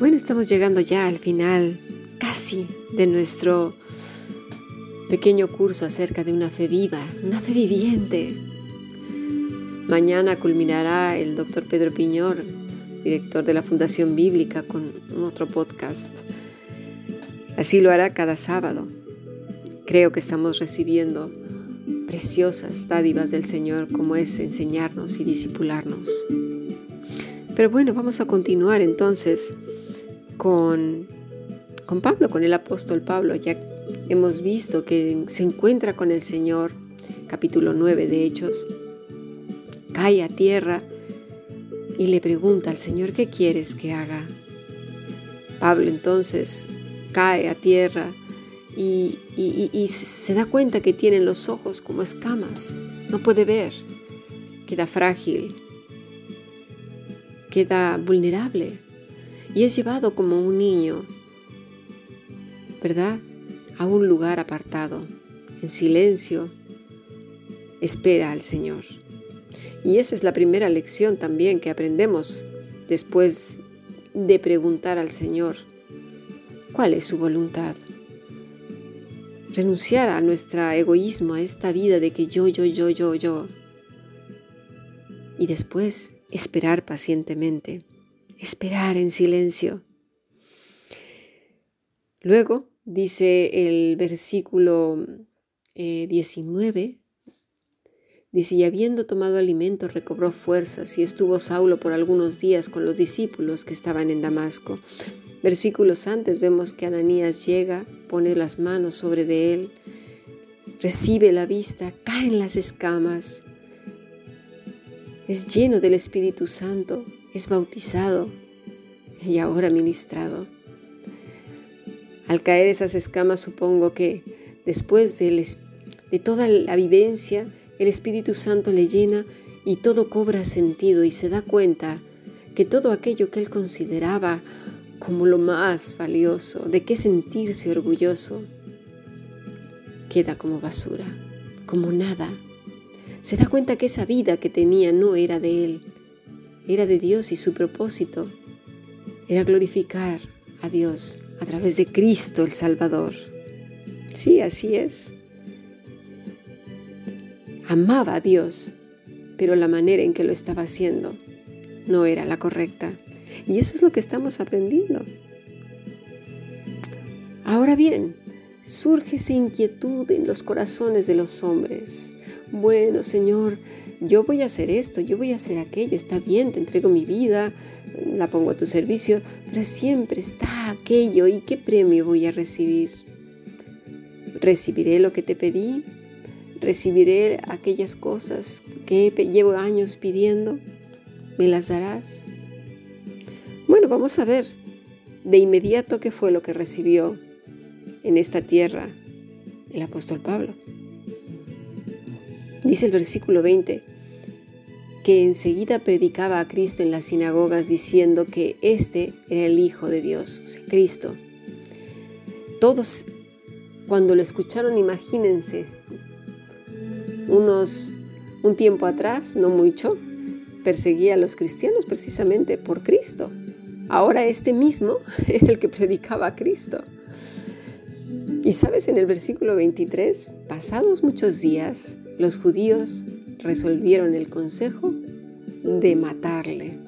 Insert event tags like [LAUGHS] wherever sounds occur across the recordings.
Bueno, estamos llegando ya al final casi de nuestro pequeño curso acerca de una fe viva, una fe viviente. Mañana culminará el doctor Pedro Piñor, director de la Fundación Bíblica, con otro podcast. Así lo hará cada sábado. Creo que estamos recibiendo preciosas dádivas del Señor como es enseñarnos y disipularnos. Pero bueno, vamos a continuar entonces con, con Pablo, con el apóstol Pablo. Ya hemos visto que se encuentra con el Señor, capítulo 9 de Hechos, cae a tierra y le pregunta al Señor, ¿qué quieres que haga? Pablo entonces cae a tierra y, y, se da cuenta que tiene los ojos como escamas, no puede ver, queda frágil, queda vulnerable y es llevado como un niño, ¿verdad? A un lugar apartado, en silencio, espera al Señor. Y esa es la primera lección también que aprendemos después de preguntar al Señor, ¿cuál es su voluntad? Renunciar a nuestro egoísmo, a esta vida de que yo, yo, yo, yo, yo. Y después esperar pacientemente, esperar en silencio. Luego dice el versículo 19, eh, dice, y habiendo tomado alimento recobró fuerzas y estuvo Saulo por algunos días con los discípulos que estaban en Damasco. Versículos antes vemos que Ananías llega, pone las manos sobre de él, recibe la vista, caen las escamas, es lleno del Espíritu Santo, es bautizado y ahora ministrado. Al caer esas escamas supongo que después de, de toda la vivencia, el Espíritu Santo le llena y todo cobra sentido y se da cuenta que todo aquello que él consideraba como lo más valioso, de qué sentirse orgulloso, queda como basura, como nada se da cuenta que esa vida que tenía no era de él, era de Dios y su propósito era glorificar a Dios a través de Cristo el Salvador. Sí, así es. Amaba a Dios, pero la manera en que lo estaba haciendo no era la correcta. Y eso es lo que estamos aprendiendo. Ahora bien, surge esa inquietud en los corazones de los hombres bueno, Señor, yo voy a hacer esto, yo voy a hacer aquello, está bien, te entrego mi vida, la pongo a tu servicio, pero siempre está aquello y qué premio voy a recibir. ¿Recibiré lo que te pedí? ¿Recibiré aquellas cosas que llevo años pidiendo? ¿Me las darás? Bueno, vamos a ver de inmediato qué fue lo que recibió en esta tierra el apóstol Pablo. Dice el versículo 20 que enseguida predicaba a Cristo en las sinagogas diciendo que este era el Hijo de Dios, o sea, Cristo. Todos cuando lo escucharon, imagínense, unos un tiempo atrás, no mucho, perseguía a los cristianos precisamente por Cristo. Ahora este mismo [LAUGHS] era el que predicaba a Cristo. Y sabes, en el versículo 23, pasados muchos días, los judíos resolvieron el consejo de matarle.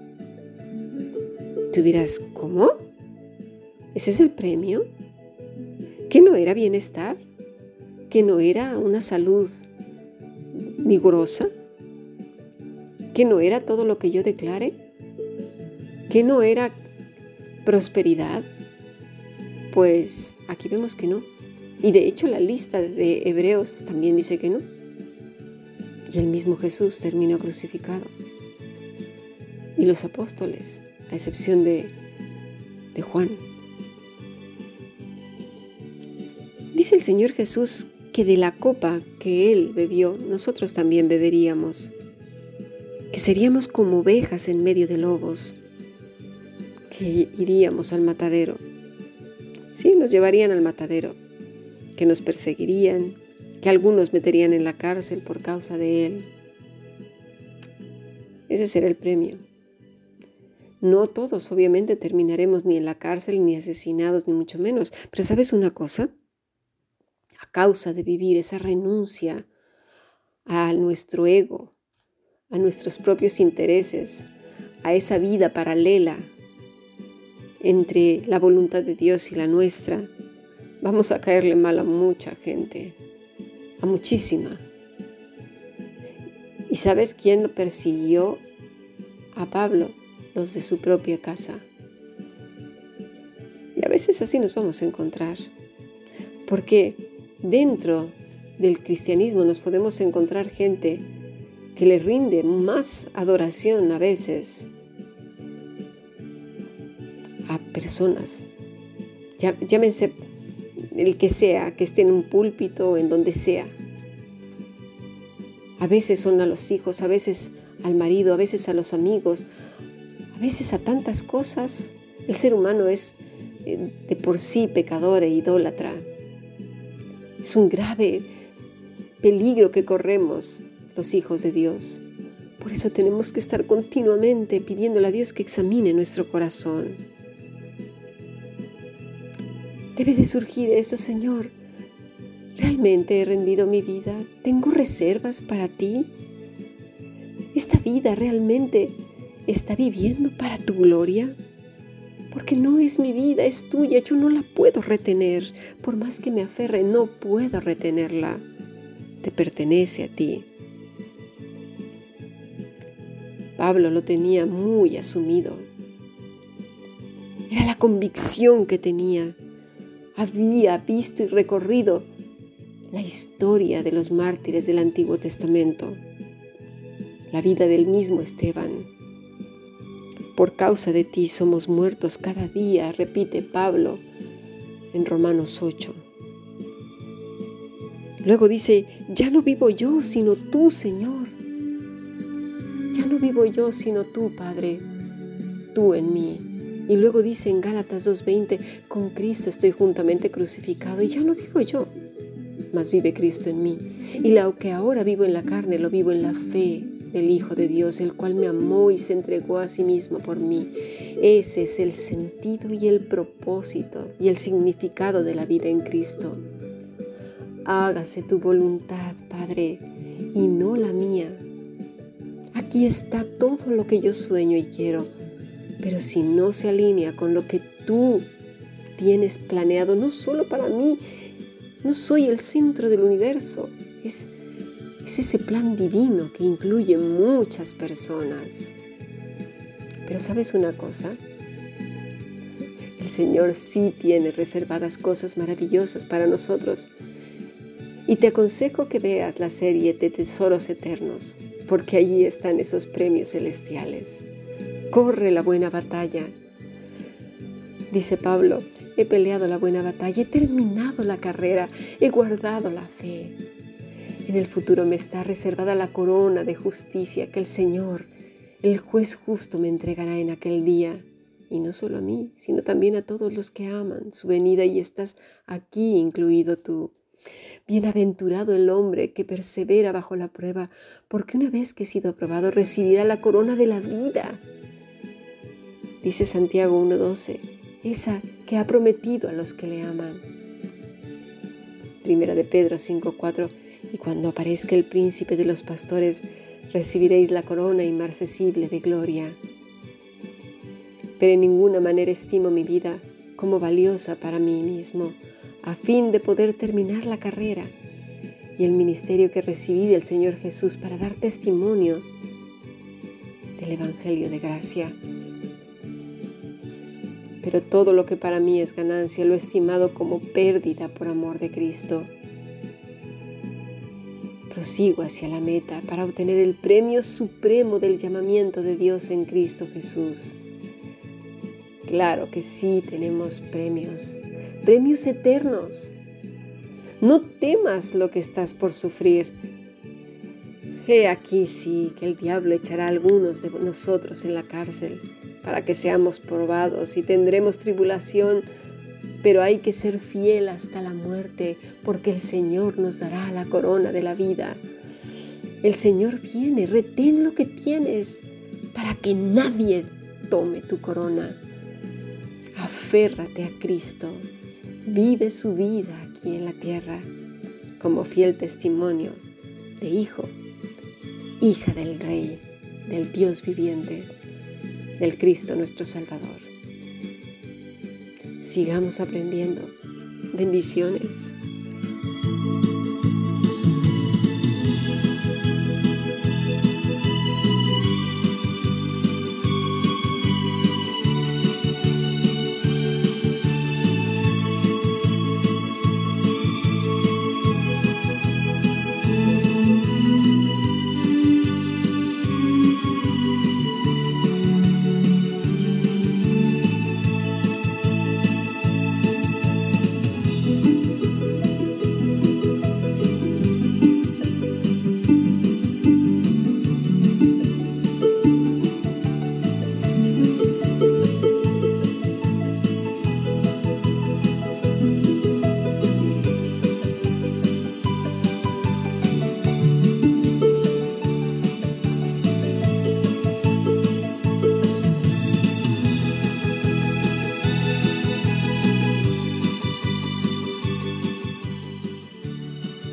Tú dirás, ¿cómo? ¿Ese es el premio? ¿Que no era bienestar? ¿Que no era una salud vigorosa? ¿Que no era todo lo que yo declare? ¿Que no era prosperidad? Pues aquí vemos que no. Y de hecho la lista de Hebreos también dice que no y el mismo Jesús terminó crucificado. Y los apóstoles, a excepción de, de Juan. Dice el Señor Jesús que de la copa que Él bebió, nosotros también beberíamos, que seríamos como ovejas en medio de lobos, que iríamos al matadero. Sí, nos llevarían al matadero, que nos perseguirían, que algunos meterían en la cárcel por causa de él. Ese será el premio. No todos, obviamente, terminaremos ni en la cárcel, ni asesinados, ni mucho menos. Pero ¿sabes una cosa? A causa de vivir esa renuncia a nuestro ego, a nuestros propios intereses, a esa vida paralela entre la voluntad de Dios y la nuestra, vamos a caerle mal a mucha gente, a muchísima. ¿Y sabes quién persiguió? A Pablo, los de su propia casa. Y a veces así nos vamos a encontrar, porque dentro del cristianismo nos podemos encontrar gente que le rinde más adoración a veces a personas, llámense el que sea, que esté en un púlpito, en donde sea. A veces son a los hijos, a veces al marido, a veces a los amigos, a veces a tantas cosas. El ser humano es eh, de por sí pecador e idólatra. Es un grave peligro que corremos los hijos de Dios. Por eso tenemos que estar continuamente pidiéndole a Dios que examine nuestro corazón. Debe de surgir eso, Señor. ¿Realmente he rendido mi vida? ¿Tengo reservas para ti? ¿Esta vida realmente está viviendo para tu gloria? Porque no es mi vida, es tuya, yo no la puedo retener. Por más que me aferre, no puedo retenerla. Te pertenece a ti. Pablo lo tenía muy asumido. Era la convicción que tenía había visto y recorrido la historia de los mártires del Antiguo Testamento, la vida del mismo Esteban. Por causa de ti somos muertos cada día, repite Pablo en Romanos 8. Luego dice, ya no vivo yo, sino tú, Señor. Ya no vivo yo, sino tú, Padre, tú en mí. Y luego dice en Gálatas 2.20, con Cristo estoy juntamente crucificado y ya no vivo yo, mas vive Cristo en mí. Y lo que ahora vivo en la carne, lo vivo en la fe del Hijo de Dios, el cual me amó y se entregó a sí mismo por mí. Ese es el sentido y el propósito y el significado de la vida en Cristo. Hágase tu voluntad, Padre, y no la mía. Aquí está todo lo que yo sueño y quiero pero si no se alinea con lo que tú tienes planeado, no solo para mí, no soy el centro del universo, es, es ese plan divino que incluye muchas personas. Pero sabes una cosa, el Señor sí tiene reservadas cosas maravillosas para nosotros. Y te aconsejo que veas la serie de Tesoros Eternos, porque allí están esos premios celestiales corre la buena batalla. Dice Pablo, he peleado la buena batalla, he terminado la carrera, he guardado la fe. En el futuro me está reservada la corona de justicia que el Señor, el juez justo, me entregará en aquel día. Y no solo a mí, sino también a todos los que aman su venida y estás aquí incluido tú. Bienaventurado el hombre que persevera bajo la prueba, porque una vez que he sido aprobado recibirá la corona de la vida dice Santiago 1.12, esa que ha prometido a los que le aman. Primera de Pedro 5.4, y cuando aparezca el príncipe de los pastores, recibiréis la corona inmarcesible de gloria. Pero en ninguna manera estimo mi vida como valiosa para mí mismo, a fin de poder terminar la carrera y el ministerio que recibí del Señor Jesús para dar testimonio del Evangelio de gracia pero todo lo que para mí es ganancia lo he estimado como pérdida por amor de Cristo. Prosigo hacia la meta para obtener el premio supremo del llamamiento de Dios en Cristo Jesús. Claro que sí tenemos premios, premios eternos. No temas lo que estás por sufrir. He aquí sí que el diablo echará a algunos de nosotros en la cárcel para que seamos probados y tendremos tribulación, pero hay que ser fiel hasta la muerte, porque el Señor nos dará la corona de la vida. El Señor viene, retén lo que tienes, para que nadie tome tu corona. Aférrate a Cristo. Vive su vida aquí en la tierra como fiel testimonio de hijo, hija del Rey, del Dios viviente, del Cristo nuestro Salvador. Sigamos aprendiendo. Bendiciones.